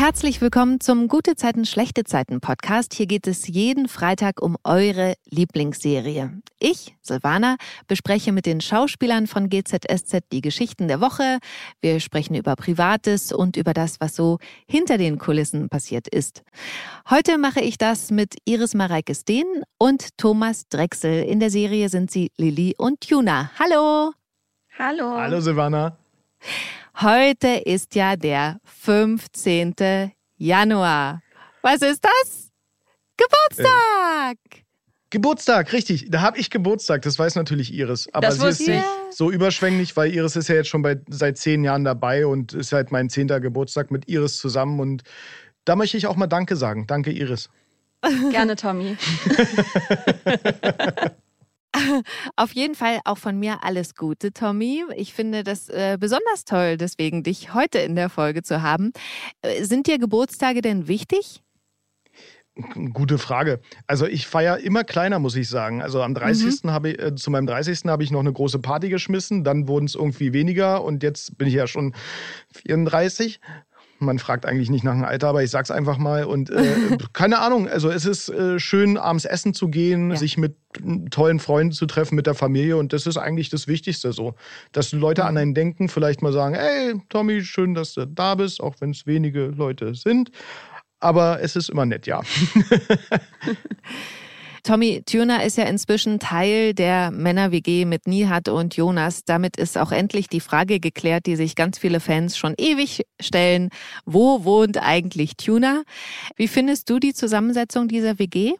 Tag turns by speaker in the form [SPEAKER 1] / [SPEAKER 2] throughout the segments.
[SPEAKER 1] Herzlich willkommen zum Gute Zeiten, schlechte Zeiten Podcast. Hier geht es jeden Freitag um eure Lieblingsserie. Ich, Silvana, bespreche mit den Schauspielern von GZSZ die Geschichten der Woche. Wir sprechen über Privates und über das, was so hinter den Kulissen passiert ist. Heute mache ich das mit Iris Mareike Steen und Thomas Drechsel. In der Serie sind sie Lilly und Juna. Hallo!
[SPEAKER 2] Hallo!
[SPEAKER 3] Hallo Silvana!
[SPEAKER 1] Heute ist ja der 15. Januar. Was ist das? Geburtstag!
[SPEAKER 3] Äh, Geburtstag, richtig. Da habe ich Geburtstag. Das weiß natürlich Iris. Aber
[SPEAKER 2] das
[SPEAKER 3] sie ist
[SPEAKER 2] nicht
[SPEAKER 3] so überschwänglich, weil Iris ist ja jetzt schon bei, seit zehn Jahren dabei und ist halt mein zehnter Geburtstag mit Iris zusammen. Und da möchte ich auch mal Danke sagen. Danke, Iris.
[SPEAKER 2] Gerne, Tommy.
[SPEAKER 1] Auf jeden Fall auch von mir alles Gute, Tommy. Ich finde das äh, besonders toll, deswegen dich heute in der Folge zu haben. Äh, sind dir Geburtstage denn wichtig?
[SPEAKER 3] Gute Frage. Also ich feiere immer kleiner, muss ich sagen. Also am 30. Mhm. habe ich, äh, zu meinem 30. habe ich noch eine große Party geschmissen, dann wurden es irgendwie weniger und jetzt bin ich ja schon 34 man fragt eigentlich nicht nach dem Alter, aber ich sag's einfach mal. Und äh, keine Ahnung, also es ist äh, schön, abends essen zu gehen, ja. sich mit tollen Freunden zu treffen, mit der Familie. Und das ist eigentlich das Wichtigste so. Dass Leute an einen denken, vielleicht mal sagen, hey, Tommy, schön, dass du da bist, auch wenn es wenige Leute sind. Aber es ist immer nett, ja.
[SPEAKER 1] Tommy Tuner ist ja inzwischen Teil der Männer-WG mit Nihat und Jonas. Damit ist auch endlich die Frage geklärt, die sich ganz viele Fans schon ewig stellen. Wo wohnt eigentlich Tuner? Wie findest du die Zusammensetzung dieser WG?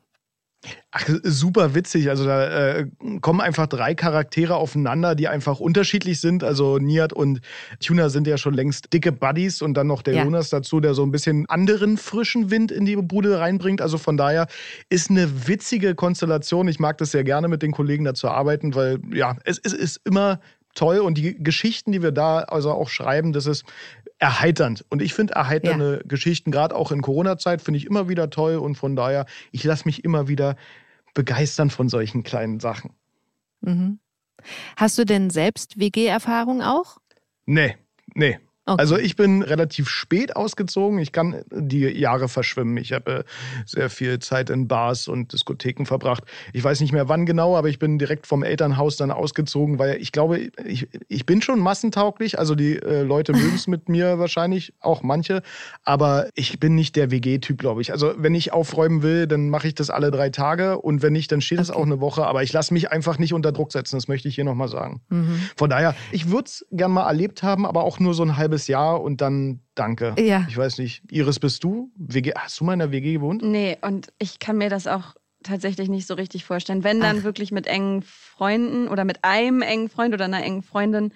[SPEAKER 3] Ach, super witzig. Also da äh, kommen einfach drei Charaktere aufeinander, die einfach unterschiedlich sind. Also Niat und Tuna sind ja schon längst dicke Buddies und dann noch der ja. Jonas dazu, der so ein bisschen anderen frischen Wind in die Bude reinbringt. Also von daher ist eine witzige Konstellation. Ich mag das sehr gerne mit den Kollegen da zu arbeiten, weil ja, es, es ist immer toll und die Geschichten, die wir da also auch schreiben, das ist erheiternd. Und ich finde erheiternde ja. Geschichten, gerade auch in Corona-Zeit, finde ich immer wieder toll. Und von daher, ich lasse mich immer wieder begeistern von solchen kleinen Sachen.
[SPEAKER 1] Mhm. Hast du denn selbst WG-Erfahrung auch?
[SPEAKER 3] Nee, nee. Okay. Also ich bin relativ spät ausgezogen. Ich kann die Jahre verschwimmen. Ich habe äh, sehr viel Zeit in Bars und Diskotheken verbracht. Ich weiß nicht mehr wann genau, aber ich bin direkt vom Elternhaus dann ausgezogen, weil ich glaube, ich, ich bin schon massentauglich. Also die äh, Leute mögen es mit mir wahrscheinlich, auch manche. Aber ich bin nicht der WG-Typ, glaube ich. Also wenn ich aufräumen will, dann mache ich das alle drei Tage. Und wenn nicht, dann steht es okay. auch eine Woche. Aber ich lasse mich einfach nicht unter Druck setzen. Das möchte ich hier nochmal sagen. Mhm. Von daher, ich würde es gern mal erlebt haben, aber auch nur so ein halbes halbes Jahr und dann danke.
[SPEAKER 1] Ja.
[SPEAKER 3] Ich weiß nicht, Iris, bist du? WG, hast du mal in der WG gewohnt?
[SPEAKER 2] Nee, und ich kann mir das auch tatsächlich nicht so richtig vorstellen. Wenn dann Ach. wirklich mit engen Freunden oder mit einem engen Freund oder einer engen Freundin,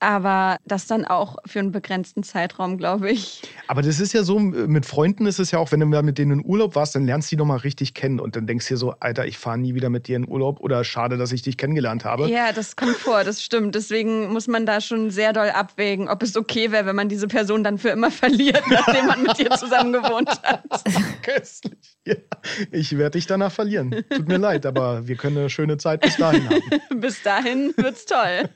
[SPEAKER 2] aber das dann auch für einen begrenzten Zeitraum, glaube ich.
[SPEAKER 3] Aber das ist ja so, mit Freunden ist es ja auch, wenn du mal mit denen in Urlaub warst, dann lernst du die nochmal richtig kennen und dann denkst du dir so, Alter, ich fahre nie wieder mit dir in Urlaub oder schade, dass ich dich kennengelernt habe.
[SPEAKER 2] Ja, das kommt vor, das stimmt. Deswegen muss man da schon sehr doll abwägen, ob es okay wäre, wenn man diese Person dann für immer verliert, nachdem man mit dir zusammen gewohnt hat.
[SPEAKER 3] Köstlich. Ja, ich werde dich danach verlieren. Tut mir leid, aber wir können eine schöne Zeit bis dahin haben.
[SPEAKER 2] bis dahin wird's toll.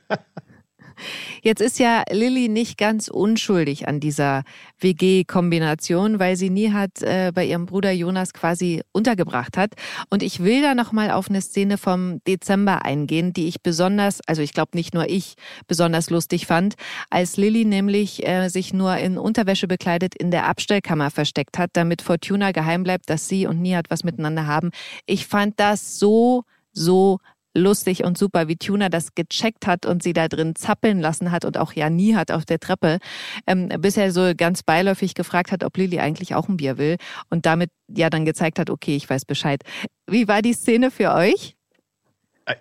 [SPEAKER 1] Jetzt ist ja Lilly nicht ganz unschuldig an dieser WG-Kombination, weil sie nie hat äh, bei ihrem Bruder Jonas quasi untergebracht hat. Und ich will da nochmal auf eine Szene vom Dezember eingehen, die ich besonders, also ich glaube nicht nur ich, besonders lustig fand, als Lilly nämlich äh, sich nur in Unterwäsche bekleidet in der Abstellkammer versteckt hat, damit Fortuna geheim bleibt, dass sie und Nihat was miteinander haben. Ich fand das so so lustig und super, wie Tuna das gecheckt hat und sie da drin zappeln lassen hat und auch ja nie hat auf der Treppe, ähm, bis er so ganz beiläufig gefragt hat, ob Lilly eigentlich auch ein Bier will und damit ja dann gezeigt hat, okay, ich weiß Bescheid. Wie war die Szene für euch?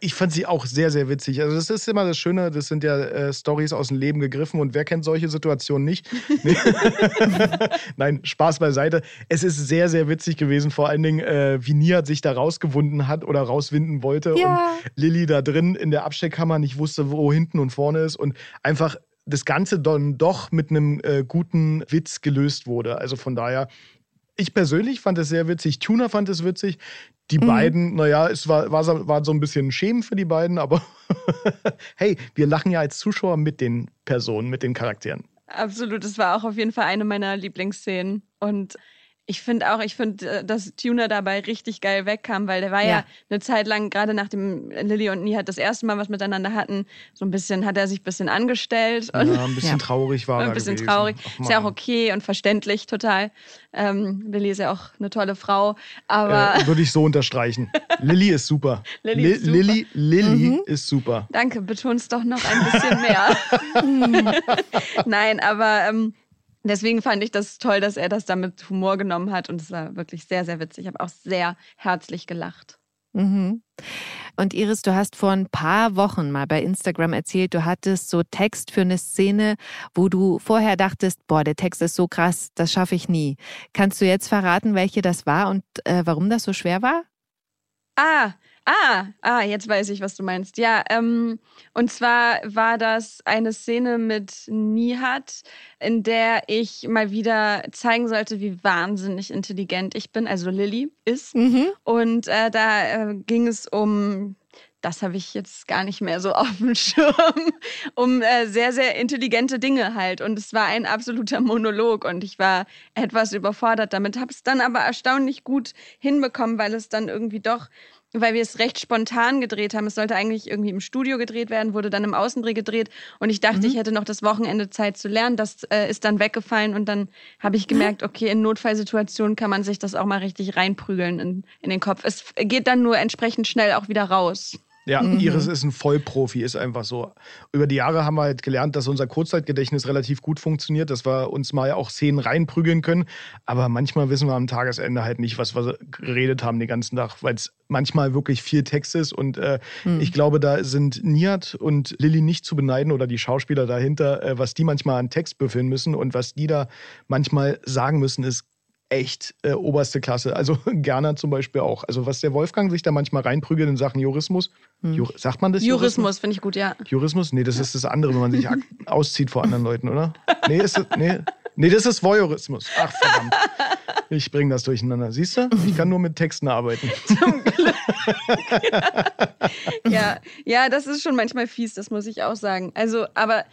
[SPEAKER 3] Ich fand sie auch sehr, sehr witzig. Also, das ist immer das Schöne, das sind ja äh, Stories aus dem Leben gegriffen und wer kennt solche Situationen nicht? Nein, Spaß beiseite. Es ist sehr, sehr witzig gewesen, vor allen Dingen, äh, wie Nihat sich da rausgewunden hat oder rauswinden wollte ja. und Lilly da drin in der Abstellkammer nicht wusste, wo hinten und vorne ist und einfach das Ganze dann doch mit einem äh, guten Witz gelöst wurde. Also von daher, ich persönlich fand es sehr witzig. Tuna fand es witzig. Die mhm. beiden, naja, es war, war, war so ein bisschen Schämen für die beiden, aber hey, wir lachen ja als Zuschauer mit den Personen, mit den Charakteren.
[SPEAKER 2] Absolut, es war auch auf jeden Fall eine meiner Lieblingsszenen. Und ich finde auch, ich finde, äh, dass Tuna dabei richtig geil wegkam, weil der war ja, ja eine Zeit lang, gerade nachdem Lilly und Nihat das erste Mal was miteinander hatten, so ein bisschen, hat er sich ein bisschen angestellt.
[SPEAKER 3] Und ja, ein bisschen ja. traurig war er.
[SPEAKER 2] Ein bisschen gewesen. traurig. Ach, ist ja auch okay und verständlich total. Ähm, Lilly ist ja auch eine tolle Frau, aber.
[SPEAKER 3] Äh, würde ich so unterstreichen. Lilly ist super. Lilly, ist super. Lilly, Lilly mhm. ist super.
[SPEAKER 2] Danke, betonst doch noch ein bisschen mehr. Nein, aber ähm, Deswegen fand ich das toll, dass er das da mit Humor genommen hat und es war wirklich sehr, sehr witzig. Ich habe auch sehr herzlich gelacht.
[SPEAKER 1] Mhm. Und Iris, du hast vor ein paar Wochen mal bei Instagram erzählt, du hattest so Text für eine Szene, wo du vorher dachtest, boah, der Text ist so krass, das schaffe ich nie. Kannst du jetzt verraten, welche das war und äh, warum das so schwer war?
[SPEAKER 2] Ah, Ah, ah, jetzt weiß ich, was du meinst. Ja, ähm, und zwar war das eine Szene mit Nihat, in der ich mal wieder zeigen sollte, wie wahnsinnig intelligent ich bin, also Lilly ist. Mhm. Und äh, da äh, ging es um das habe ich jetzt gar nicht mehr so auf dem Schirm, um äh, sehr, sehr intelligente Dinge halt. Und es war ein absoluter Monolog und ich war etwas überfordert damit, habe es dann aber erstaunlich gut hinbekommen, weil es dann irgendwie doch weil wir es recht spontan gedreht haben. Es sollte eigentlich irgendwie im Studio gedreht werden, wurde dann im Außendreh gedreht und ich dachte, mhm. ich hätte noch das Wochenende Zeit zu lernen. Das äh, ist dann weggefallen und dann habe ich gemerkt, okay, in Notfallsituationen kann man sich das auch mal richtig reinprügeln in, in den Kopf. Es geht dann nur entsprechend schnell auch wieder raus.
[SPEAKER 3] Ja, mhm. Iris ist ein Vollprofi, ist einfach so. Über die Jahre haben wir halt gelernt, dass unser Kurzzeitgedächtnis relativ gut funktioniert, dass wir uns mal auch Szenen reinprügeln können. Aber manchmal wissen wir am Tagesende halt nicht, was wir geredet haben den ganzen Tag, weil es manchmal wirklich viel Text ist. Und äh, mhm. ich glaube, da sind Niat und Lilly nicht zu beneiden oder die Schauspieler dahinter, äh, was die manchmal an Text büffeln müssen und was die da manchmal sagen müssen, ist echt äh, oberste Klasse. Also Gerner zum Beispiel auch. Also was der Wolfgang sich da manchmal reinprügelt in Sachen Jurismus. Hm. Jur sagt man das?
[SPEAKER 2] Jurismus, Jurismus? finde ich gut, ja.
[SPEAKER 3] Jurismus? Nee, das ist das andere, wenn man sich auszieht vor anderen Leuten, oder? Nee, ist das, nee. nee, das ist Voyeurismus. Ach, verdammt. Ich bringe das durcheinander. Siehst du? Ich kann nur mit Texten arbeiten. Zum Glück.
[SPEAKER 2] ja, ja, das ist schon manchmal fies, das muss ich auch sagen. Also, aber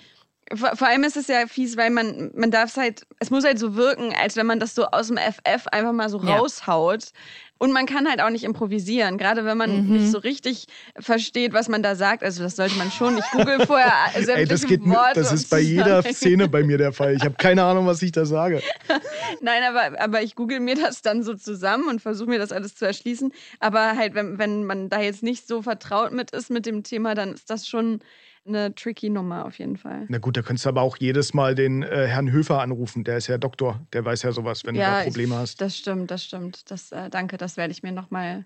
[SPEAKER 2] vor, vor allem ist es ja fies, weil man, man darf es halt, es muss halt so wirken, als wenn man das so aus dem FF einfach mal so ja. raushaut. Und man kann halt auch nicht improvisieren, gerade wenn man mhm. nicht so richtig versteht, was man da sagt. Also das sollte man schon. Ich google vorher sämtliche Ey,
[SPEAKER 3] das geht,
[SPEAKER 2] Worte.
[SPEAKER 3] Das ist bei jeder Szene bei mir der Fall. Ich habe keine Ahnung, was ich da sage.
[SPEAKER 2] Nein, aber, aber ich google mir das dann so zusammen und versuche mir das alles zu erschließen. Aber halt, wenn, wenn man da jetzt nicht so vertraut mit ist mit dem Thema, dann ist das schon eine tricky Nummer auf jeden Fall.
[SPEAKER 3] Na gut, da könntest du aber auch jedes Mal den äh, Herrn Höfer anrufen. Der ist ja Doktor. Der weiß ja sowas, wenn ja, du da Probleme
[SPEAKER 2] ich,
[SPEAKER 3] hast.
[SPEAKER 2] Das stimmt, das stimmt. Das, äh, danke, das werde ich mir nochmal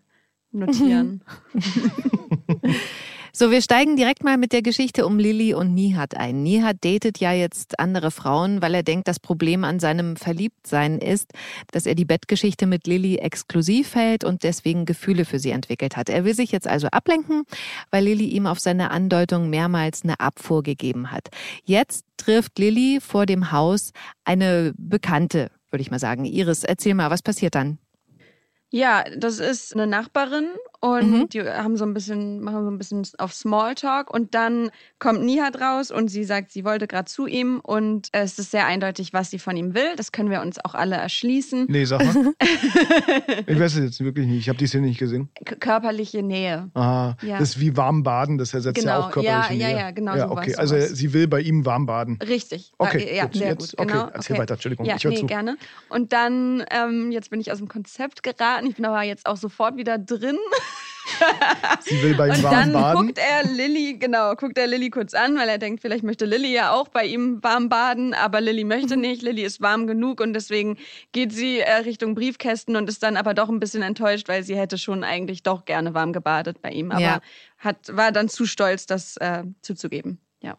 [SPEAKER 2] notieren.
[SPEAKER 1] So, wir steigen direkt mal mit der Geschichte um Lilly und Nihat ein. Nihat datet ja jetzt andere Frauen, weil er denkt, das Problem an seinem Verliebtsein ist, dass er die Bettgeschichte mit Lilly exklusiv hält und deswegen Gefühle für sie entwickelt hat. Er will sich jetzt also ablenken, weil Lilly ihm auf seine Andeutung mehrmals eine Abfuhr gegeben hat. Jetzt trifft Lilly vor dem Haus eine Bekannte, würde ich mal sagen. Iris, erzähl mal, was passiert dann?
[SPEAKER 2] Ja, das ist eine Nachbarin und mhm. die haben so ein bisschen, machen so ein bisschen auf Smalltalk und dann kommt Nihat raus und sie sagt, sie wollte gerade zu ihm und es ist sehr eindeutig, was sie von ihm will. Das können wir uns auch alle erschließen.
[SPEAKER 3] Nee, sag mal. ich weiß es jetzt wirklich nicht. Ich habe die Szene nicht gesehen.
[SPEAKER 2] K körperliche Nähe.
[SPEAKER 3] Ah, ja. das ist wie warm baden, das ersetzt genau. ja auch körperliche
[SPEAKER 2] ja,
[SPEAKER 3] Nähe.
[SPEAKER 2] Ja, ja, genau
[SPEAKER 3] ja, okay. Also sie will bei ihm warm baden.
[SPEAKER 2] Richtig.
[SPEAKER 3] Okay,
[SPEAKER 2] ja, gut. sehr
[SPEAKER 3] jetzt, gut.
[SPEAKER 2] Genau.
[SPEAKER 3] Okay, erzähl
[SPEAKER 2] okay.
[SPEAKER 3] weiter, Entschuldigung.
[SPEAKER 2] Ja,
[SPEAKER 3] ich höre
[SPEAKER 2] nee,
[SPEAKER 3] zu.
[SPEAKER 2] gerne. Und dann, ähm, jetzt bin ich aus dem Konzept geraten. Ich bin aber jetzt auch sofort wieder drin.
[SPEAKER 3] Sie will bei ihm
[SPEAKER 2] und
[SPEAKER 3] warm
[SPEAKER 2] dann
[SPEAKER 3] baden.
[SPEAKER 2] guckt er Lilly, genau, guckt er Lilly kurz an, weil er denkt, vielleicht möchte Lilly ja auch bei ihm warm baden, aber Lilly möchte nicht. Lilly ist warm genug und deswegen geht sie äh, Richtung Briefkästen und ist dann aber doch ein bisschen enttäuscht, weil sie hätte schon eigentlich doch gerne warm gebadet bei ihm, aber ja. hat, war dann zu stolz, das äh, zuzugeben. Ja.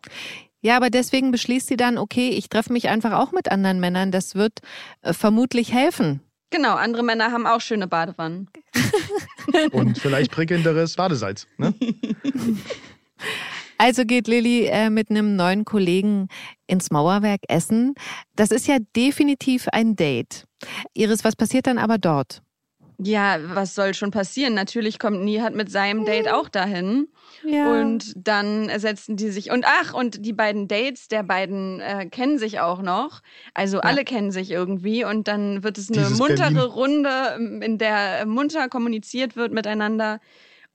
[SPEAKER 1] Ja, aber deswegen beschließt sie dann, okay, ich treffe mich einfach auch mit anderen Männern. Das wird äh, vermutlich helfen.
[SPEAKER 2] Genau, andere Männer haben auch schöne Badewannen.
[SPEAKER 3] Und vielleicht prickelnderes Badesalz. Ne?
[SPEAKER 1] Also geht Lilly äh, mit einem neuen Kollegen ins Mauerwerk essen. Das ist ja definitiv ein Date. Iris, was passiert dann aber dort?
[SPEAKER 2] Ja, was soll schon passieren? Natürlich kommt Nihat mit seinem Date auch dahin.
[SPEAKER 1] Ja.
[SPEAKER 2] Und dann setzen die sich. Und ach, und die beiden Dates der beiden äh, kennen sich auch noch. Also ja. alle kennen sich irgendwie. Und dann wird es eine Dieses muntere Berlin. Runde, in der munter kommuniziert wird miteinander.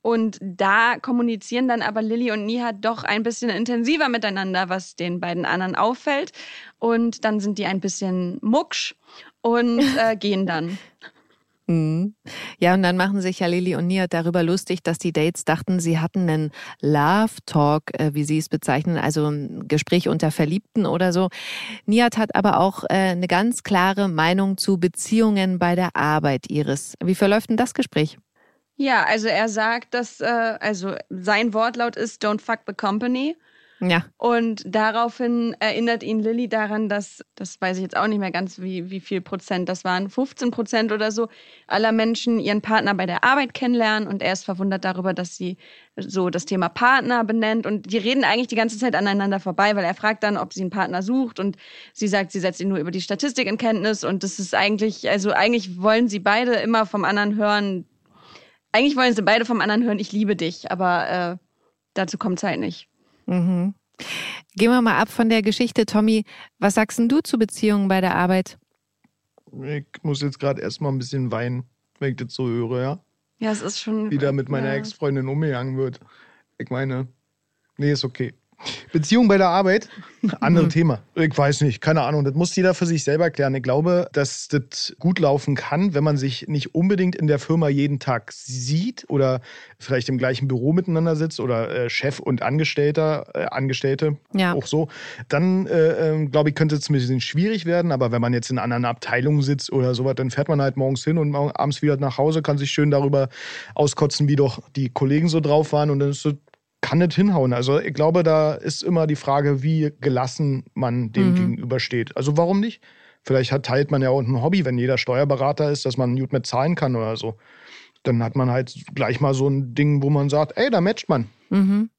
[SPEAKER 2] Und da kommunizieren dann aber Lilly und Nihat doch ein bisschen intensiver miteinander, was den beiden anderen auffällt. Und dann sind die ein bisschen mucksch und äh, gehen dann.
[SPEAKER 1] Mhm. Ja, und dann machen sich ja Lili und Nia darüber lustig, dass die Dates dachten, sie hatten einen Love Talk, äh, wie sie es bezeichnen, also ein Gespräch unter Verliebten oder so. Niat hat aber auch äh, eine ganz klare Meinung zu Beziehungen bei der Arbeit, Iris. Wie verläuft denn das Gespräch?
[SPEAKER 2] Ja, also er sagt, dass, äh, also sein Wortlaut ist, don't fuck the company.
[SPEAKER 1] Ja.
[SPEAKER 2] Und daraufhin erinnert ihn Lilly daran, dass, das weiß ich jetzt auch nicht mehr ganz, wie, wie viel Prozent das waren, 15 Prozent oder so, aller Menschen ihren Partner bei der Arbeit kennenlernen. Und er ist verwundert darüber, dass sie so das Thema Partner benennt. Und die reden eigentlich die ganze Zeit aneinander vorbei, weil er fragt dann, ob sie einen Partner sucht. Und sie sagt, sie setzt ihn nur über die Statistik in Kenntnis. Und das ist eigentlich, also eigentlich wollen sie beide immer vom anderen hören. Eigentlich wollen sie beide vom anderen hören, ich liebe dich. Aber äh, dazu kommt es halt nicht.
[SPEAKER 1] Mhm. Gehen wir mal ab von der Geschichte, Tommy. Was sagst du zu Beziehungen bei der Arbeit?
[SPEAKER 3] Ich muss jetzt gerade erstmal ein bisschen weinen, wenn ich das so höre, ja.
[SPEAKER 2] Ja, es ist schon.
[SPEAKER 3] Wie da mit meiner ja. Ex-Freundin umgegangen wird. Ich meine, nee, ist okay. Beziehung bei der Arbeit, andere Thema. Ich weiß nicht, keine Ahnung. Das muss jeder für sich selber klären. Ich glaube, dass das gut laufen kann, wenn man sich nicht unbedingt in der Firma jeden Tag sieht oder vielleicht im gleichen Büro miteinander sitzt oder äh, Chef und Angestellter, äh, Angestellte, ja. auch so. Dann, äh, ähm, glaube ich, könnte es ein bisschen schwierig werden. Aber wenn man jetzt in anderen Abteilungen sitzt oder sowas, dann fährt man halt morgens hin und abends wieder nach Hause, kann sich schön darüber auskotzen, wie doch die Kollegen so drauf waren. Und dann ist es kann nicht hinhauen. Also ich glaube, da ist immer die Frage, wie gelassen man dem mhm. gegenübersteht. Also warum nicht? Vielleicht hat, teilt man ja auch ein Hobby, wenn jeder Steuerberater ist, dass man gut mit zahlen kann oder so. Dann hat man halt gleich mal so ein Ding, wo man sagt, ey, da matcht man.
[SPEAKER 1] Mhm.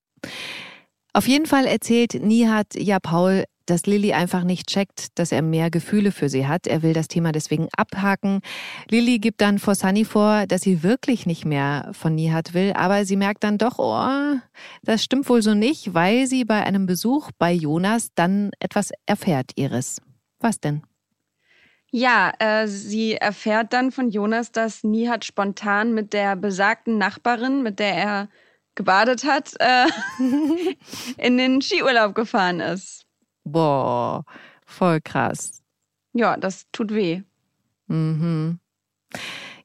[SPEAKER 1] Auf jeden Fall erzählt Nihat ja Paul, dass Lilly einfach nicht checkt, dass er mehr Gefühle für sie hat. Er will das Thema deswegen abhaken. Lilly gibt dann vor Sunny vor, dass sie wirklich nicht mehr von Nihat will, aber sie merkt dann doch, oh, das stimmt wohl so nicht, weil sie bei einem Besuch bei Jonas dann etwas erfährt, Iris. Was denn?
[SPEAKER 2] Ja, äh, sie erfährt dann von Jonas, dass Nihat spontan mit der besagten Nachbarin, mit der er gebadet hat, äh, in den Skiurlaub gefahren ist.
[SPEAKER 1] Boah, voll krass.
[SPEAKER 2] Ja, das tut weh.
[SPEAKER 1] Mhm.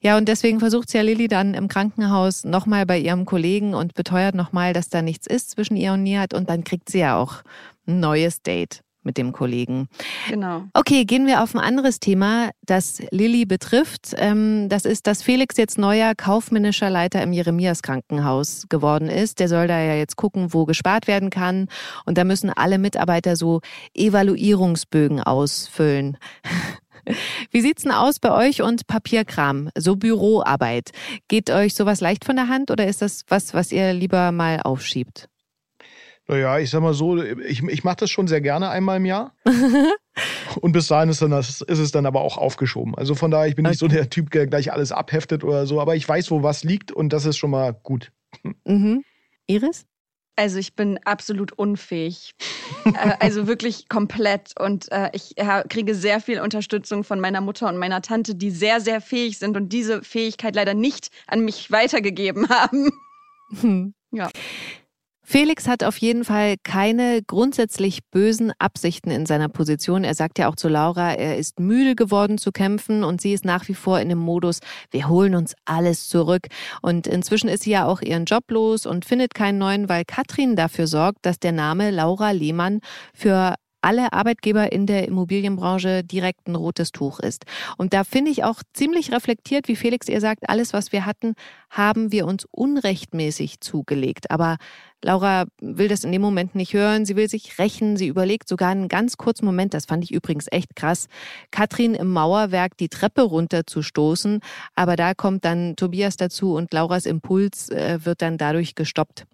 [SPEAKER 1] Ja, und deswegen versucht ja Lilly dann im Krankenhaus nochmal bei ihrem Kollegen und beteuert nochmal, dass da nichts ist zwischen ihr und Nihat und dann kriegt sie ja auch ein neues Date mit dem Kollegen.
[SPEAKER 2] Genau.
[SPEAKER 1] Okay, gehen wir auf ein anderes Thema, das Lilly betrifft. Ähm, das ist, dass Felix jetzt neuer kaufmännischer Leiter im Jeremias Krankenhaus geworden ist. Der soll da ja jetzt gucken, wo gespart werden kann. Und da müssen alle Mitarbeiter so Evaluierungsbögen ausfüllen. Wie sieht's denn aus bei euch und Papierkram, so Büroarbeit? Geht euch sowas leicht von der Hand oder ist das was, was ihr lieber mal aufschiebt?
[SPEAKER 3] Naja, ich sag mal so, ich, ich mache das schon sehr gerne einmal im Jahr. Und bis dahin ist, dann das, ist es dann aber auch aufgeschoben. Also von daher, ich bin okay. nicht so der Typ, der gleich alles abheftet oder so, aber ich weiß, wo was liegt und das ist schon mal gut.
[SPEAKER 1] Mhm. Iris?
[SPEAKER 2] Also ich bin absolut unfähig. Äh, also wirklich komplett. Und äh, ich kriege sehr viel Unterstützung von meiner Mutter und meiner Tante, die sehr, sehr fähig sind und diese Fähigkeit leider nicht an mich weitergegeben haben.
[SPEAKER 1] Hm. Ja. Felix hat auf jeden Fall keine grundsätzlich bösen Absichten in seiner Position. Er sagt ja auch zu Laura, er ist müde geworden zu kämpfen und sie ist nach wie vor in dem Modus, wir holen uns alles zurück. Und inzwischen ist sie ja auch ihren Job los und findet keinen neuen, weil Katrin dafür sorgt, dass der Name Laura Lehmann für alle Arbeitgeber in der Immobilienbranche direkt ein rotes Tuch ist. Und da finde ich auch ziemlich reflektiert, wie Felix ihr sagt, alles, was wir hatten, haben wir uns unrechtmäßig zugelegt. Aber Laura will das in dem Moment nicht hören. Sie will sich rächen. Sie überlegt sogar einen ganz kurzen Moment, das fand ich übrigens echt krass, Katrin im Mauerwerk die Treppe runterzustoßen. Aber da kommt dann Tobias dazu und Lauras Impuls äh, wird dann dadurch gestoppt.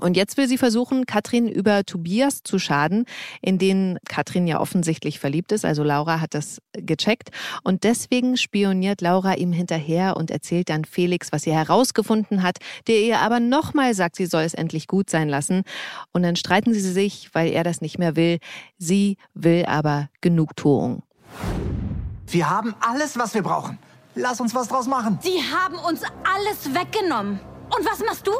[SPEAKER 1] Und jetzt will sie versuchen, Katrin über Tobias zu schaden, in den Katrin ja offensichtlich verliebt ist. Also Laura hat das gecheckt. Und deswegen spioniert Laura ihm hinterher und erzählt dann Felix, was sie herausgefunden hat, der ihr aber nochmal sagt, sie soll es endlich gut sein lassen. Und dann streiten sie sich, weil er das nicht mehr will. Sie will aber Genugtuung.
[SPEAKER 4] Wir haben alles, was wir brauchen. Lass uns was draus machen.
[SPEAKER 5] Sie haben uns alles weggenommen. Und was machst du?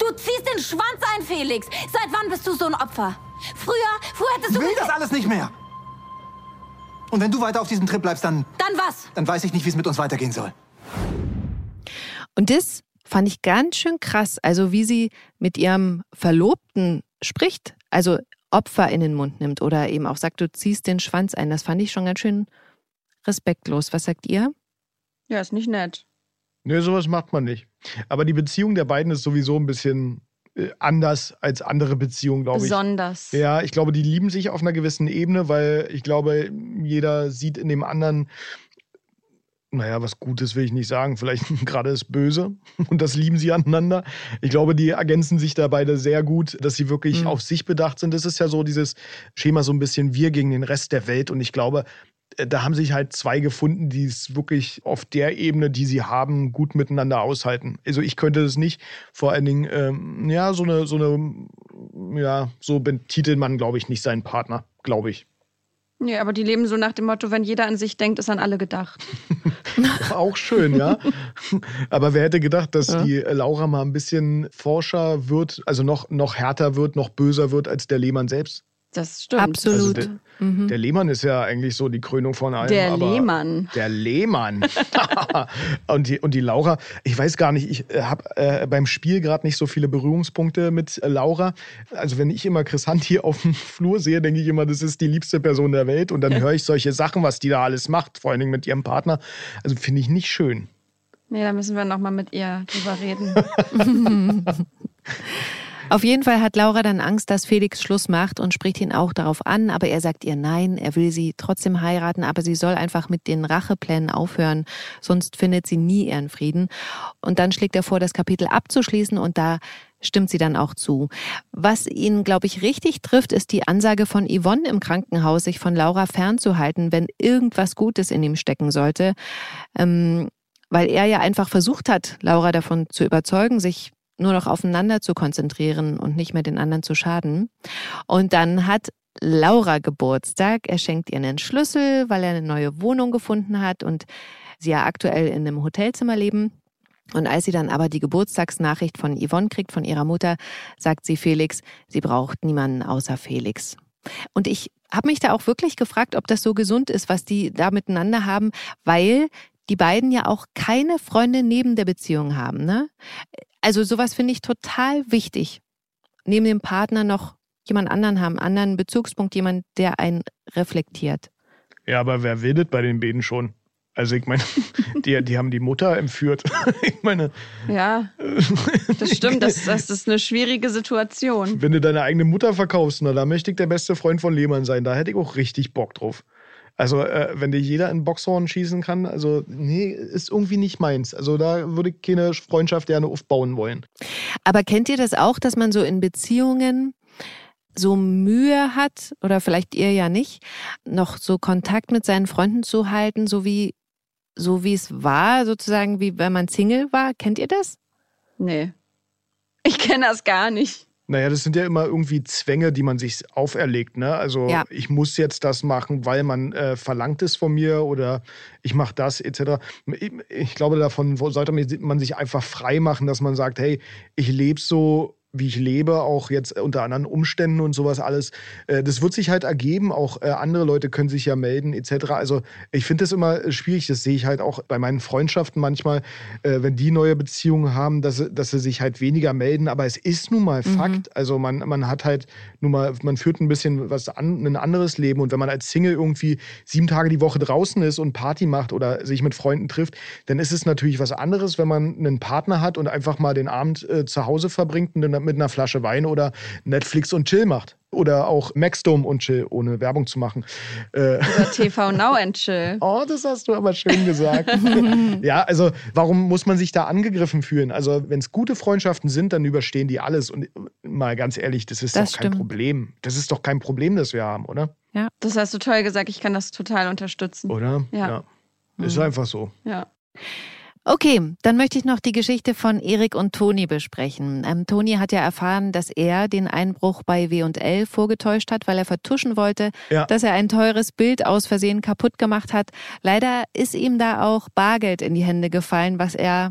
[SPEAKER 5] Du ziehst den Schwanz ein, Felix. Seit wann bist du so ein Opfer? Früher, früher hättest du...
[SPEAKER 4] Ich will das alles nicht mehr. Und wenn du weiter auf diesem Trip bleibst, dann...
[SPEAKER 5] Dann was?
[SPEAKER 4] Dann weiß ich nicht, wie es mit uns weitergehen soll.
[SPEAKER 1] Und das fand ich ganz schön krass. Also wie sie mit ihrem Verlobten spricht. Also Opfer in den Mund nimmt oder eben auch sagt, du ziehst den Schwanz ein. Das fand ich schon ganz schön respektlos. Was sagt ihr?
[SPEAKER 2] Ja, ist nicht nett.
[SPEAKER 3] Nö, sowas macht man nicht. Aber die Beziehung der beiden ist sowieso ein bisschen äh, anders als andere Beziehungen, glaube ich.
[SPEAKER 2] Besonders.
[SPEAKER 3] Ja, ich glaube, die lieben sich auf einer gewissen Ebene, weil ich glaube, jeder sieht in dem anderen, naja, was Gutes will ich nicht sagen, vielleicht gerade das Böse und das lieben sie aneinander. Ich glaube, die ergänzen sich da beide sehr gut, dass sie wirklich mhm. auf sich bedacht sind. Das ist ja so dieses Schema so ein bisschen wir gegen den Rest der Welt und ich glaube, da haben sich halt zwei gefunden, die es wirklich auf der Ebene, die sie haben, gut miteinander aushalten. Also ich könnte das nicht. Vor allen Dingen, ähm, ja, so eine, so eine, ja, so betitelt man, glaube ich, nicht seinen Partner, glaube ich.
[SPEAKER 2] Nee, aber die leben so nach dem Motto, wenn jeder an sich denkt, ist an alle gedacht.
[SPEAKER 3] Auch schön, ja. Aber wer hätte gedacht, dass ja. die Laura mal ein bisschen forscher wird, also noch, noch härter wird, noch böser wird als der Lehmann selbst?
[SPEAKER 2] Das stimmt.
[SPEAKER 1] Absolut.
[SPEAKER 3] Also der, mhm. der, Lehmann ist ja eigentlich so die Krönung von allem.
[SPEAKER 2] Der Lehmann.
[SPEAKER 3] Der Lehmann. und, die, und die Laura, ich weiß gar nicht, ich äh, habe äh, beim Spiel gerade nicht so viele Berührungspunkte mit äh, Laura. Also wenn ich immer Chris Hunt hier auf dem Flur sehe, denke ich immer, das ist die liebste Person der Welt. Und dann höre ich solche Sachen, was die da alles macht, vor allen Dingen mit ihrem Partner. Also finde ich nicht schön.
[SPEAKER 2] Nee, da müssen wir nochmal mit ihr drüber reden.
[SPEAKER 1] Auf jeden Fall hat Laura dann Angst, dass Felix Schluss macht und spricht ihn auch darauf an, aber er sagt ihr nein, er will sie trotzdem heiraten, aber sie soll einfach mit den Racheplänen aufhören, sonst findet sie nie ihren Frieden. Und dann schlägt er vor, das Kapitel abzuschließen und da stimmt sie dann auch zu. Was ihn, glaube ich, richtig trifft, ist die Ansage von Yvonne im Krankenhaus, sich von Laura fernzuhalten, wenn irgendwas Gutes in ihm stecken sollte. Ähm, weil er ja einfach versucht hat, Laura davon zu überzeugen, sich nur noch aufeinander zu konzentrieren und nicht mehr den anderen zu schaden. Und dann hat Laura Geburtstag. Er schenkt ihr einen Schlüssel, weil er eine neue Wohnung gefunden hat und sie ja aktuell in einem Hotelzimmer leben. Und als sie dann aber die Geburtstagsnachricht von Yvonne kriegt, von ihrer Mutter, sagt sie Felix, sie braucht niemanden außer Felix. Und ich habe mich da auch wirklich gefragt, ob das so gesund ist, was die da miteinander haben, weil die beiden ja auch keine Freunde neben der Beziehung haben. Ne? Also sowas finde ich total wichtig. Neben dem Partner noch jemand anderen haben, anderen Bezugspunkt, jemand, der einen reflektiert.
[SPEAKER 3] Ja, aber wer will das bei den beiden schon? Also ich meine, die, die haben die Mutter entführt. Ich meine.
[SPEAKER 2] Ja, das stimmt. Das, das ist eine schwierige Situation.
[SPEAKER 3] Wenn du deine eigene Mutter verkaufst, na, da möchte ich der beste Freund von Lehmann sein. Da hätte ich auch richtig Bock drauf. Also, äh, wenn dir jeder in Boxhorn schießen kann, also, nee, ist irgendwie nicht meins. Also, da würde ich keine Freundschaft gerne aufbauen wollen.
[SPEAKER 1] Aber kennt ihr das auch, dass man so in Beziehungen so Mühe hat, oder vielleicht ihr ja nicht, noch so Kontakt mit seinen Freunden zu halten, so wie, so wie es war, sozusagen, wie wenn man Single war? Kennt ihr das?
[SPEAKER 2] Nee. Ich kenne das gar nicht.
[SPEAKER 3] Naja, das sind ja immer irgendwie Zwänge, die man sich auferlegt. Ne? Also ja. ich muss jetzt das machen, weil man äh, verlangt es von mir oder ich mache das etc. Ich, ich glaube, davon sollte man sich einfach frei machen, dass man sagt, hey, ich lebe so wie ich lebe, auch jetzt unter anderen Umständen und sowas alles. Äh, das wird sich halt ergeben. Auch äh, andere Leute können sich ja melden, etc. Also ich finde das immer schwierig. Das sehe ich halt auch bei meinen Freundschaften manchmal, äh, wenn die neue Beziehungen haben, dass, dass sie sich halt weniger melden. Aber es ist nun mal mhm. Fakt. Also man, man hat halt nun mal, man führt ein bisschen was an, ein anderes Leben. Und wenn man als Single irgendwie sieben Tage die Woche draußen ist und Party macht oder sich mit Freunden trifft, dann ist es natürlich was anderes, wenn man einen Partner hat und einfach mal den Abend äh, zu Hause verbringt und dann mit einer Flasche Wein oder Netflix und Chill macht. Oder auch Maxdome und Chill, ohne Werbung zu machen.
[SPEAKER 2] Äh, oder TV Now and Chill.
[SPEAKER 3] Oh, das hast du aber schön gesagt. ja, also warum muss man sich da angegriffen fühlen? Also wenn es gute Freundschaften sind, dann überstehen die alles. Und mal ganz ehrlich, das ist das doch kein stimmt. Problem. Das ist doch kein Problem, das wir haben, oder?
[SPEAKER 2] Ja. Das hast du toll gesagt. Ich kann das total unterstützen.
[SPEAKER 3] Oder? Ja. ja. Ist mhm. einfach so.
[SPEAKER 2] Ja.
[SPEAKER 1] Okay, dann möchte ich noch die Geschichte von Erik und Toni besprechen. Ähm, Toni hat ja erfahren, dass er den Einbruch bei W&L vorgetäuscht hat, weil er vertuschen wollte, ja. dass er ein teures Bild aus Versehen kaputt gemacht hat. Leider ist ihm da auch Bargeld in die Hände gefallen, was er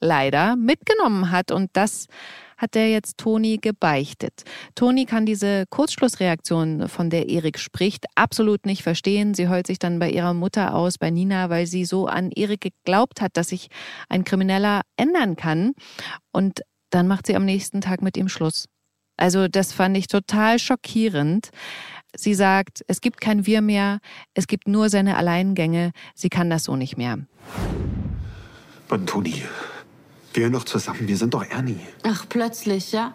[SPEAKER 1] leider mitgenommen hat und das hat der jetzt Toni gebeichtet. Toni kann diese Kurzschlussreaktion, von der Erik spricht, absolut nicht verstehen. Sie heult sich dann bei ihrer Mutter aus, bei Nina, weil sie so an Erik geglaubt hat, dass sich ein Krimineller ändern kann. Und dann macht sie am nächsten Tag mit ihm Schluss. Also das fand ich total schockierend. Sie sagt, es gibt kein Wir mehr, es gibt nur seine Alleingänge, sie kann das so nicht mehr.
[SPEAKER 6] Mann, Toni, wir noch zusammen, wir sind doch Ernie.
[SPEAKER 5] Ach, plötzlich, ja?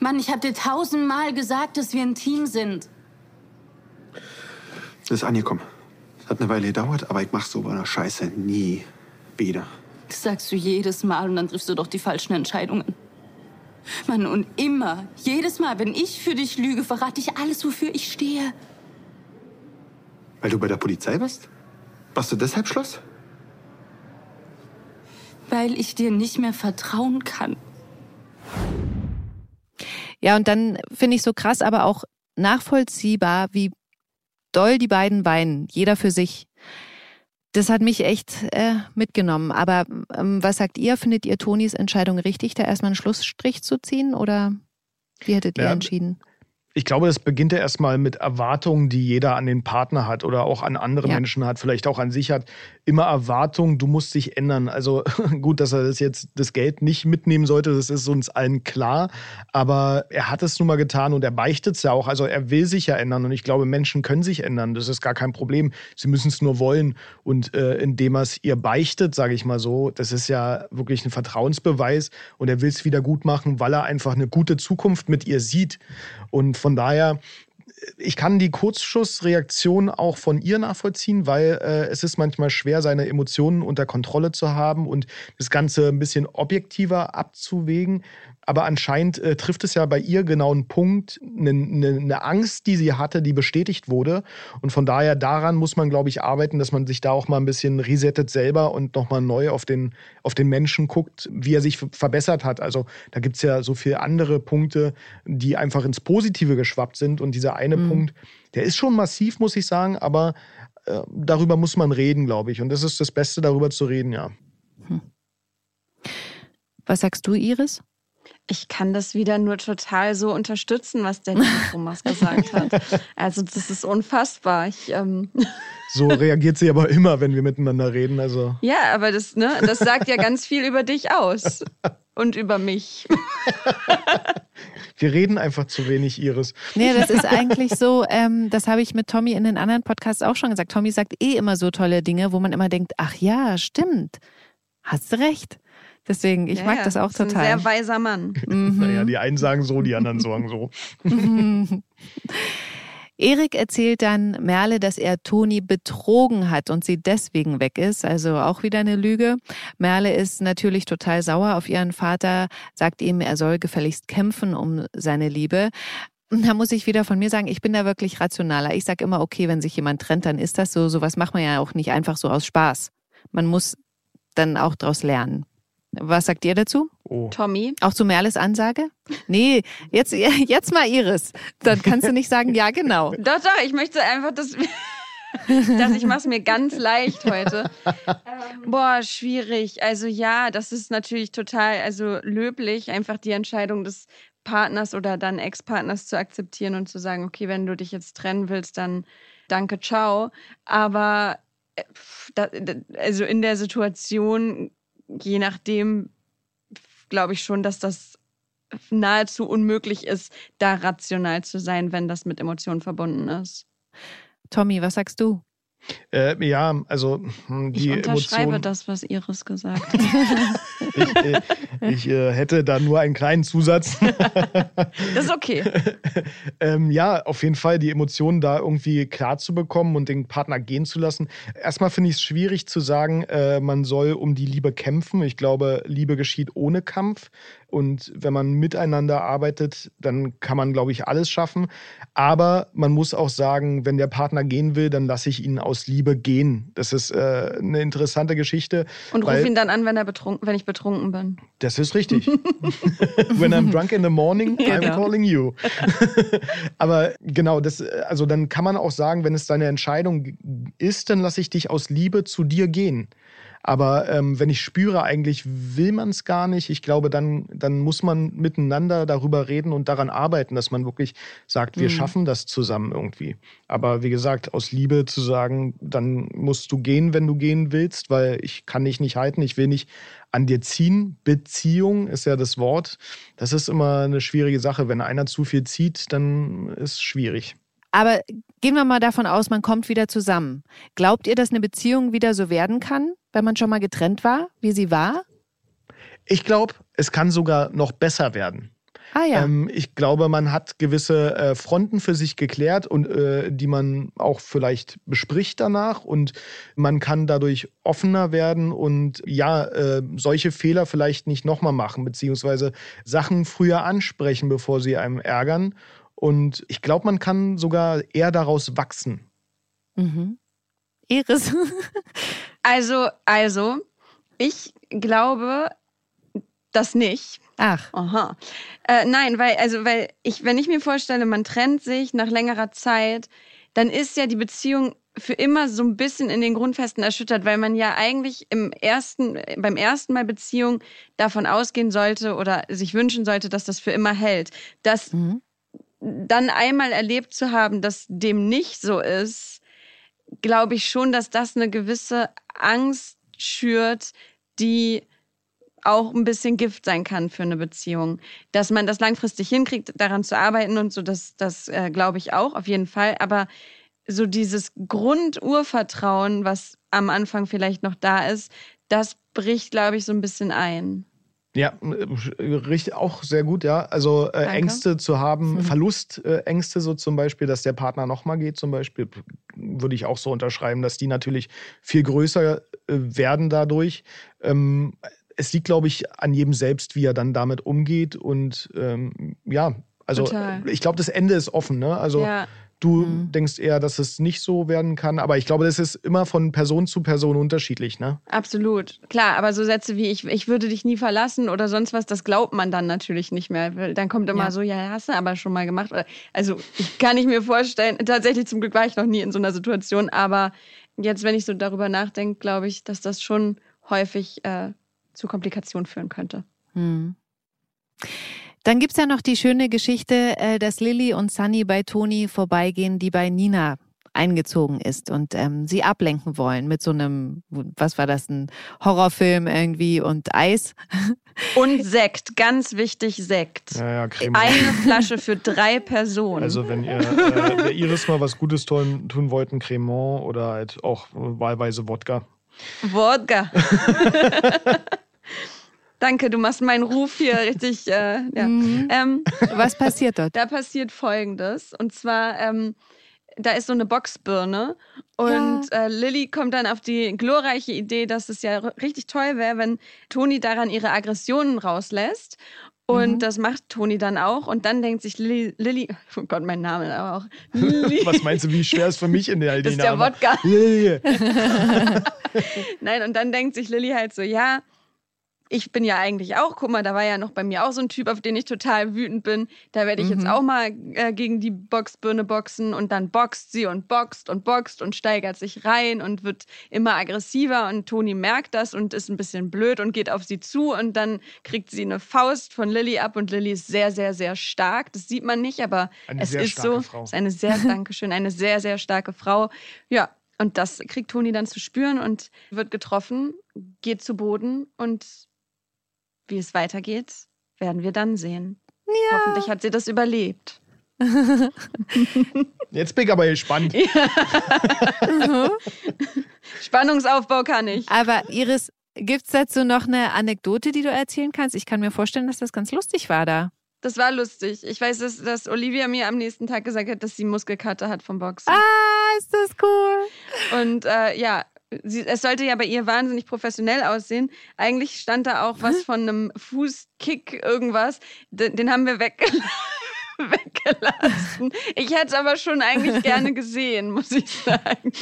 [SPEAKER 5] Mann, ich hab dir tausendmal gesagt, dass wir ein Team sind.
[SPEAKER 6] Das ist angekommen. Hat eine Weile gedauert, aber ich mach so eine Scheiße nie wieder.
[SPEAKER 5] Das sagst du jedes Mal und dann triffst du doch die falschen Entscheidungen. Mann, und immer, jedes Mal, wenn ich für dich lüge, verrate ich alles, wofür ich stehe.
[SPEAKER 6] Weil du bei der Polizei bist? Warst du deshalb Schluss?
[SPEAKER 5] Weil ich dir nicht mehr vertrauen kann.
[SPEAKER 1] Ja, und dann finde ich so krass, aber auch nachvollziehbar, wie doll die beiden weinen, jeder für sich. Das hat mich echt äh, mitgenommen. Aber ähm, was sagt ihr? Findet ihr Tonis Entscheidung richtig, da erstmal einen Schlussstrich zu ziehen? Oder wie hättet ihr ja, entschieden?
[SPEAKER 3] Ich glaube, das beginnt ja erstmal mit Erwartungen, die jeder an den Partner hat oder auch an andere ja. Menschen hat, vielleicht auch an sich hat. Immer Erwartungen, du musst dich ändern. Also gut, dass er das jetzt das Geld nicht mitnehmen sollte, das ist uns allen klar. Aber er hat es nun mal getan und er beichtet es ja auch. Also er will sich ja ändern und ich glaube, Menschen können sich ändern. Das ist gar kein Problem. Sie müssen es nur wollen. Und äh, indem er es ihr beichtet, sage ich mal so, das ist ja wirklich ein Vertrauensbeweis und er will es wieder gut machen, weil er einfach eine gute Zukunft mit ihr sieht. Und von daher, ich kann die Kurzschussreaktion auch von ihr nachvollziehen, weil äh, es ist manchmal schwer, seine Emotionen unter Kontrolle zu haben und das Ganze ein bisschen objektiver abzuwägen. Aber anscheinend äh, trifft es ja bei ihr genau einen Punkt, eine, eine, eine, Angst, die sie hatte, die bestätigt wurde. Und von daher daran muss man, glaube ich, arbeiten, dass man sich da auch mal ein bisschen resettet selber und nochmal neu auf den, auf den Menschen guckt, wie er sich verbessert hat. Also da gibt es ja so viele andere Punkte, die einfach ins Positive geschwappt sind. Und dieser eine mhm. Punkt, der ist schon massiv, muss ich sagen, aber äh, darüber muss man reden, glaube ich. Und das ist das Beste, darüber zu reden, ja. Hm.
[SPEAKER 1] Was sagst du, Iris?
[SPEAKER 2] Ich kann das wieder nur total so unterstützen, was der Thomas gesagt hat. Also das ist unfassbar. Ich, ähm
[SPEAKER 3] so reagiert sie aber immer, wenn wir miteinander reden. Also.
[SPEAKER 2] Ja, aber das, ne, das sagt ja ganz viel über dich aus und über mich.
[SPEAKER 3] Wir reden einfach zu wenig, Iris.
[SPEAKER 1] Nee, das ist eigentlich so, ähm, das habe ich mit Tommy in den anderen Podcasts auch schon gesagt. Tommy sagt eh immer so tolle Dinge, wo man immer denkt, ach ja, stimmt. Hast du recht. Deswegen, ich ja, mag das auch das total.
[SPEAKER 2] Ein sehr weiser Mann.
[SPEAKER 3] Mhm. Naja, die einen sagen so, die anderen sagen so.
[SPEAKER 1] Erik erzählt dann Merle, dass er Toni betrogen hat und sie deswegen weg ist. Also auch wieder eine Lüge. Merle ist natürlich total sauer auf ihren Vater, sagt ihm, er soll gefälligst kämpfen um seine Liebe. Da muss ich wieder von mir sagen, ich bin da wirklich rationaler. Ich sage immer, okay, wenn sich jemand trennt, dann ist das so. Sowas macht man ja auch nicht einfach so aus Spaß. Man muss dann auch daraus lernen. Was sagt ihr dazu?
[SPEAKER 2] Oh. Tommy.
[SPEAKER 1] Auch zu Merles Ansage? Nee, jetzt, jetzt mal Iris. Dann kannst du nicht sagen, ja, genau.
[SPEAKER 2] Doch, doch, ich möchte einfach, dass. dass ich mache es mir ganz leicht heute. Ähm, boah, schwierig. Also ja, das ist natürlich total, also löblich, einfach die Entscheidung des Partners oder dann Ex-Partners zu akzeptieren und zu sagen, okay, wenn du dich jetzt trennen willst, dann danke, ciao. Aber äh, also in der Situation je nachdem glaube ich schon, dass das nahezu unmöglich ist, da rational zu sein, wenn das mit Emotionen verbunden ist.
[SPEAKER 1] Tommy, was sagst du?
[SPEAKER 3] Äh, ja, also hm, die
[SPEAKER 2] Ich unterschreibe
[SPEAKER 3] Emotionen,
[SPEAKER 2] das, was Iris gesagt hat.
[SPEAKER 3] ich, äh, ich äh, hätte da nur einen kleinen Zusatz.
[SPEAKER 2] Das ist okay.
[SPEAKER 3] ähm, ja, auf jeden Fall die Emotionen da irgendwie klar zu bekommen und den Partner gehen zu lassen. Erstmal finde ich es schwierig zu sagen, äh, man soll um die Liebe kämpfen. Ich glaube, Liebe geschieht ohne Kampf. Und wenn man miteinander arbeitet, dann kann man, glaube ich, alles schaffen. Aber man muss auch sagen, wenn der Partner gehen will, dann lasse ich ihn aus Liebe gehen. Das ist äh, eine interessante Geschichte.
[SPEAKER 2] Und ruf
[SPEAKER 3] weil-
[SPEAKER 2] ihn dann an, wenn, er betrunken, wenn ich betrunken bin.
[SPEAKER 3] Das ist richtig. When I'm drunk in the morning, I'm
[SPEAKER 1] Genau.
[SPEAKER 3] calling you. Aber genau, das, also dann kann man auch sagen, wenn es deine Entscheidung ist, dann lasse ich dich aus Liebe zu dir gehen. Aber ähm, wenn ich spüre, eigentlich will man es gar nicht, ich glaube, dann, dann muss man miteinander darüber reden und daran arbeiten, dass man wirklich sagt, wir schaffen das zusammen irgendwie. Aber wie gesagt, aus Liebe zu sagen, dann musst du gehen, wenn du gehen willst, weil ich kann dich nicht halten, ich will nicht an dir ziehen. Beziehung ist ja das Wort. Das ist immer eine schwierige Sache. Wenn einer zu viel zieht, dann ist es schwierig.
[SPEAKER 1] Aber gehen wir mal davon aus, man kommt wieder zusammen. Glaubt ihr, dass eine Beziehung wieder so werden kann, wenn man schon mal getrennt war, wie sie war?
[SPEAKER 3] Ich glaube, es kann sogar noch besser werden.
[SPEAKER 1] Ah ja.
[SPEAKER 3] Ähm, ich glaube, man hat gewisse äh, Fronten für sich geklärt und äh, die man auch vielleicht bespricht danach und man kann dadurch offener werden und ja, äh, solche Fehler vielleicht nicht nochmal machen, beziehungsweise Sachen früher ansprechen, bevor sie einem ärgern. Und ich glaube, man kann sogar eher daraus wachsen.
[SPEAKER 1] mhm. Iris.
[SPEAKER 2] Also, also, ich glaube das nicht.
[SPEAKER 1] Ach,
[SPEAKER 2] Aha. Äh, nein, weil, also, weil ich, wenn ich mir vorstelle, man trennt sich nach längerer Zeit, dann ist ja die Beziehung für immer so ein bisschen in den Grundfesten erschüttert, weil man ja eigentlich im ersten, beim ersten Mal Beziehung davon ausgehen sollte oder sich wünschen sollte, dass das für immer hält. Das
[SPEAKER 1] Mhm.
[SPEAKER 2] dann einmal erlebt zu haben, dass dem nicht so ist, glaube ich schon, dass das eine gewisse Angst schürt, die auch ein bisschen Gift sein kann für eine Beziehung. Dass man das langfristig hinkriegt, daran zu arbeiten und so, das, das äh, glaube ich auch, auf jeden Fall. Aber so dieses Grundurvertrauen, was am Anfang vielleicht noch da ist, das bricht, glaube ich, so ein bisschen ein.
[SPEAKER 3] Ja, äh, richtig, auch sehr gut, ja. Also äh. Ängste zu haben, Verlustängste äh, so zum Beispiel, dass der Partner nochmal geht zum Beispiel, würde ich auch so unterschreiben, dass die natürlich viel größer äh, werden dadurch. Ähm, es liegt, glaube ich, an jedem selbst, wie er dann damit umgeht und ähm, ja, also
[SPEAKER 2] Total.
[SPEAKER 3] ich glaube, das Ende ist offen, ne? Also
[SPEAKER 2] Ja.
[SPEAKER 3] Du
[SPEAKER 1] Mhm.
[SPEAKER 3] denkst eher, dass es nicht so werden kann, aber ich glaube, das ist immer von Person zu Person unterschiedlich, ne?
[SPEAKER 2] Absolut. Klar, aber so Sätze wie ich, ich würde dich nie verlassen oder sonst was, das glaubt man dann natürlich nicht mehr. Dann kommt immer
[SPEAKER 1] Ja.
[SPEAKER 2] so, ja, hast du aber schon mal gemacht. Also ich kann ich mir vorstellen, tatsächlich zum Glück war ich noch nie in so einer Situation, aber jetzt, wenn ich so darüber nachdenke, glaube ich, dass das schon häufig äh, zu Komplikationen führen könnte.
[SPEAKER 1] Hm. Dann gibt es ja noch die schöne Geschichte, äh, dass Lilly und Sunny bei Toni vorbeigehen, die bei Nina eingezogen ist und ähm, sie ablenken wollen mit so einem, was war das, ein Horrorfilm irgendwie und Eis.
[SPEAKER 2] Und Sekt, ganz wichtig, Sekt.
[SPEAKER 3] Ja, ja.
[SPEAKER 2] Eine Flasche für drei Personen.
[SPEAKER 3] Also wenn ihr äh, Iris mal was Gutes tun, tun wollt, ein Cremant oder halt auch wahlweise Wodka.
[SPEAKER 2] Wodka. Danke, du machst meinen Ruf hier richtig. Äh, ja.
[SPEAKER 1] Mhm.
[SPEAKER 2] ähm,
[SPEAKER 1] Was passiert dort?
[SPEAKER 2] da passiert Folgendes. Und zwar, ähm, da ist so eine Boxbirne. Und äh, Lilly kommt dann auf die glorreiche Idee, dass es ja richtig toll wäre, wenn Toni daran ihre Aggressionen rauslässt. Und
[SPEAKER 1] Mhm.
[SPEAKER 2] das macht Toni dann auch. Und dann denkt sich Lilly, Lilly oh Gott, mein Name aber auch. Lilly.
[SPEAKER 3] Was meinst du, wie schwer es für mich in der
[SPEAKER 2] Das ist der? Wodka.
[SPEAKER 3] Lilly.
[SPEAKER 2] Nein, und dann denkt sich Lilly halt so, ja, ich bin ja eigentlich auch, guck mal, da war ja noch bei mir auch so ein Typ, auf den ich total wütend bin. Da werde ich jetzt
[SPEAKER 1] Mhm.
[SPEAKER 2] auch mal äh, gegen die Boxbirne boxen und dann boxt sie und boxt und boxt und steigert sich rein und wird immer aggressiver und Toni merkt das und ist ein bisschen blöd und geht auf sie zu und dann kriegt sie eine Faust von Lilly ab und Lilly ist sehr, sehr, sehr stark. Das sieht man nicht, aber
[SPEAKER 3] Eine
[SPEAKER 2] es ist so.
[SPEAKER 3] Frau.
[SPEAKER 2] Ist eine sehr, Dankeschön, eine sehr, sehr starke Frau. Ja, und das kriegt Toni dann zu spüren und wird getroffen, geht zu Boden und wie es weitergeht, werden wir dann sehen. Hoffentlich hat sie das überlebt.
[SPEAKER 3] Jetzt bin ich aber gespannt.
[SPEAKER 2] Spannungsaufbau kann ich.
[SPEAKER 1] Aber Iris, gibt es dazu noch eine Anekdote, die du erzählen kannst? Ich kann mir vorstellen, dass das ganz lustig war da.
[SPEAKER 2] Das war lustig. Ich weiß, dass, dass Olivia mir am nächsten Tag gesagt hat, dass sie Muskelkater hat vom Boxen.
[SPEAKER 1] Ah, ist das cool.
[SPEAKER 2] Und äh, ja, sie, es sollte ja bei ihr wahnsinnig professionell aussehen. Eigentlich stand da auch was von einem Fußkick, irgendwas. Den, den haben wir weggelassen. weggelassen. Ich hätte es aber schon eigentlich gerne gesehen, muss ich sagen.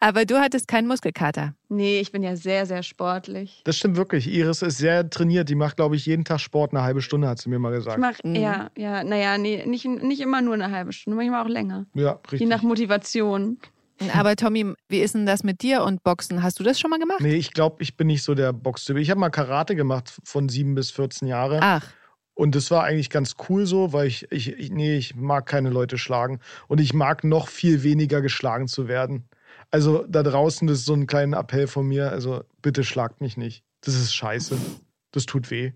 [SPEAKER 1] Aber du hattest keinen Muskelkater.
[SPEAKER 2] Nee, ich bin ja sehr, sehr sportlich.
[SPEAKER 3] Das stimmt wirklich. Iris ist sehr trainiert. Die macht, glaube ich, jeden Tag Sport eine halbe Stunde, hat sie mir mal gesagt.
[SPEAKER 2] Ich mach, mhm. ja, ja, naja, nee, nicht, nicht immer nur eine halbe Stunde, manchmal auch länger.
[SPEAKER 3] Ja, richtig.
[SPEAKER 2] Je nach Motivation.
[SPEAKER 1] Aber Tommy, wie ist denn das mit dir und Boxen? Hast du das schon mal gemacht?
[SPEAKER 3] Nee, ich glaube, ich bin nicht so der Boxtyp. Ich habe mal Karate gemacht von sieben bis 14 Jahre.
[SPEAKER 1] Ach.
[SPEAKER 3] Und das war eigentlich ganz cool so, weil ich, ich, ich, nee, ich mag keine Leute schlagen. Und ich mag noch viel weniger geschlagen zu werden. Also da draußen, das ist so ein kleiner Appell von mir. Also bitte schlagt mich nicht. Das ist scheiße. Das tut weh.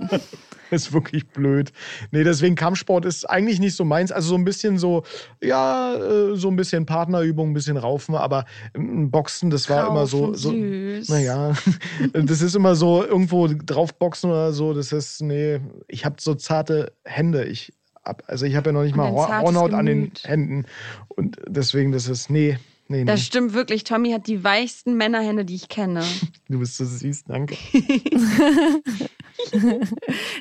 [SPEAKER 3] ist wirklich blöd. Nee, deswegen Kampfsport ist eigentlich nicht so meins. Also so ein bisschen so, ja, äh, so ein bisschen Partnerübung, ein bisschen Raufen, aber Boxen, das war Raufen, immer so, so naja, das ist immer so irgendwo draufboxen oder so. Das ist, nee, ich habe so zarte Hände. Ich hab, also ich habe ja noch nicht mal Hornhaut an den Händen. Und deswegen, das ist, nee, Nee,
[SPEAKER 2] das nee. stimmt wirklich. Tommy hat die weichsten Männerhände, die ich kenne.
[SPEAKER 3] Du bist so süß, danke.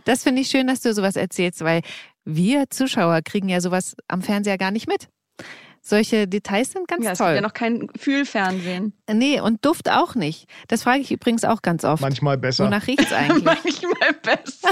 [SPEAKER 1] das finde ich schön, dass du sowas erzählst, weil wir Zuschauer kriegen ja sowas am Fernseher gar nicht mit. Solche Details sind ganz
[SPEAKER 2] ja,
[SPEAKER 1] toll.
[SPEAKER 2] Es gibt ja noch kein Fühlfernsehen.
[SPEAKER 1] Nee, und Duft auch nicht. Das frage ich übrigens auch ganz oft.
[SPEAKER 3] Manchmal besser.
[SPEAKER 1] Wonach riecht es eigentlich?
[SPEAKER 2] Manchmal besser.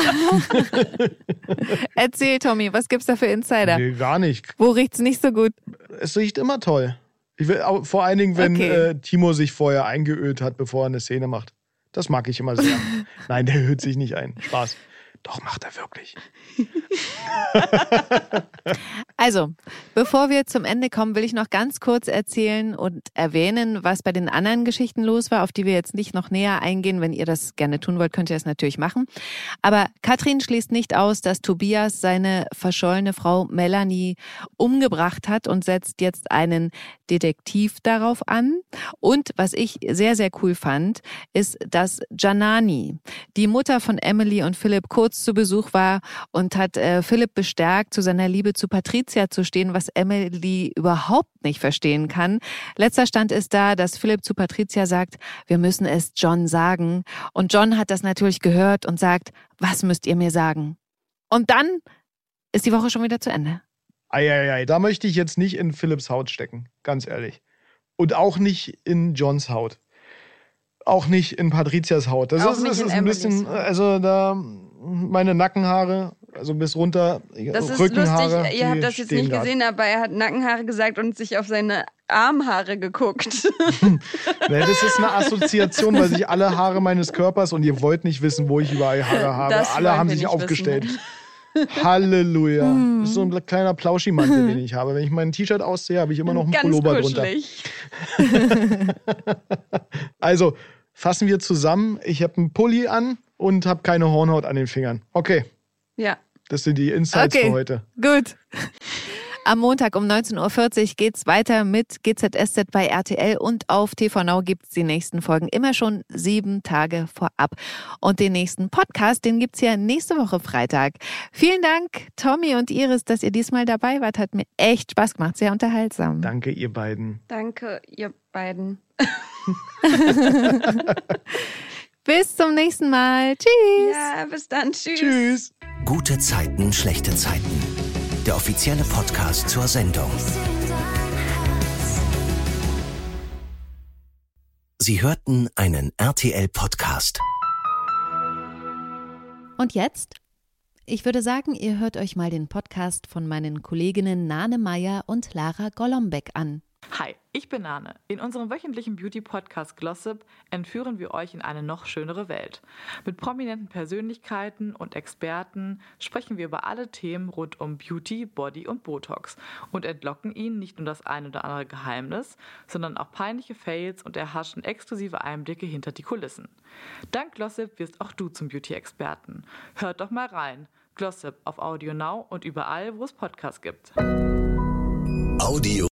[SPEAKER 1] Erzähl, Tommy, was gibt's da für Insider?
[SPEAKER 3] Nee, gar nicht.
[SPEAKER 1] Wo riecht es nicht so gut?
[SPEAKER 3] Es riecht immer toll. Ich will, vor allen Dingen, wenn okay. äh, Timo sich vorher eingeölt hat, bevor er eine Szene macht. Das mag ich immer sehr. Nein, der ölt sich nicht ein. Spaß. Doch, macht er wirklich.
[SPEAKER 1] also, bevor wir zum Ende kommen, will ich noch ganz kurz erzählen und erwähnen, was bei den anderen Geschichten los war, auf die wir jetzt nicht noch näher eingehen. Wenn ihr das gerne tun wollt, könnt ihr das natürlich machen. Aber Katrin schließt nicht aus, dass Tobias seine verschollene Frau Melanie umgebracht hat und setzt jetzt einen Detektiv darauf an. Und was ich sehr, sehr cool fand, ist, dass Janani, die Mutter von Emily und Philipp, kurz zu Besuch war und hat äh, Philipp bestärkt, zu seiner Liebe zu Patricia zu stehen, was Emily überhaupt nicht verstehen kann. Letzter Stand ist da, dass Philipp zu Patricia sagt, wir müssen es John sagen. Und John hat das natürlich gehört und sagt, was müsst ihr mir sagen? Und dann ist die Woche schon wieder zu Ende.
[SPEAKER 3] Eieiei, da möchte ich jetzt nicht in Philipps Haut stecken, ganz ehrlich. Und auch nicht in Johns Haut. Auch nicht in Patrizias Haut. Das
[SPEAKER 2] auch
[SPEAKER 3] ist,
[SPEAKER 2] das
[SPEAKER 3] ist ein bisschen, also da meine Nackenhaare, also bis runter,
[SPEAKER 2] das ist. Lustig. Ihr habt das jetzt nicht gesehen, aber er hat Nackenhaare gesagt und sich auf seine Armhaare geguckt.
[SPEAKER 3] das ist eine Assoziation, weil sich alle Haare meines Körpers und ihr wollt nicht wissen, wo ich überall Haare habe. Das alle haben sich aufgestellt. Wissen. Halleluja. Mm. Das ist so ein kleiner Plauschimantel, den ich habe. Wenn ich mein T-Shirt aussehe, habe ich immer noch einen
[SPEAKER 2] Ganz
[SPEAKER 3] Pullover
[SPEAKER 2] kuschelig.
[SPEAKER 3] drunter. also, fassen wir zusammen. Ich habe einen Pulli an und habe keine Hornhaut an den Fingern. Okay.
[SPEAKER 2] Ja.
[SPEAKER 3] Das sind die Insights
[SPEAKER 1] okay.
[SPEAKER 3] für heute.
[SPEAKER 1] Gut. Am Montag um 19.40 Uhr geht es weiter mit GZSZ bei RTL und auf TV Now gibt es die nächsten Folgen immer schon sieben Tage vorab. Und den nächsten Podcast, den gibt es ja nächste Woche Freitag. Vielen Dank, Tommy und Iris, dass ihr diesmal dabei wart. Hat mir echt Spaß gemacht, sehr unterhaltsam.
[SPEAKER 3] Danke, ihr beiden.
[SPEAKER 2] Danke, ihr beiden.
[SPEAKER 1] bis zum nächsten Mal. Tschüss.
[SPEAKER 2] Ja, bis dann. Tschüss.
[SPEAKER 3] Tschüss.
[SPEAKER 7] Gute Zeiten, schlechte Zeiten der offizielle Podcast zur Sendung. Sie hörten einen RTL-Podcast.
[SPEAKER 1] Und jetzt? Ich würde sagen, ihr hört euch mal den Podcast von meinen Kolleginnen Nane Meyer und Lara Golombek an.
[SPEAKER 8] Hi, ich bin Nane. In unserem wöchentlichen Beauty-Podcast Glossip entführen wir euch in eine noch schönere Welt. Mit prominenten Persönlichkeiten und Experten sprechen wir über alle Themen rund um Beauty, Body und Botox und entlocken ihnen nicht nur das ein oder andere Geheimnis, sondern auch peinliche Fails und erhaschen exklusive Einblicke hinter die Kulissen. Dank Glossip wirst auch du zum Beauty-Experten. Hört doch mal rein. Glossip auf Audio Now und überall, wo es Podcasts gibt.
[SPEAKER 7] Audio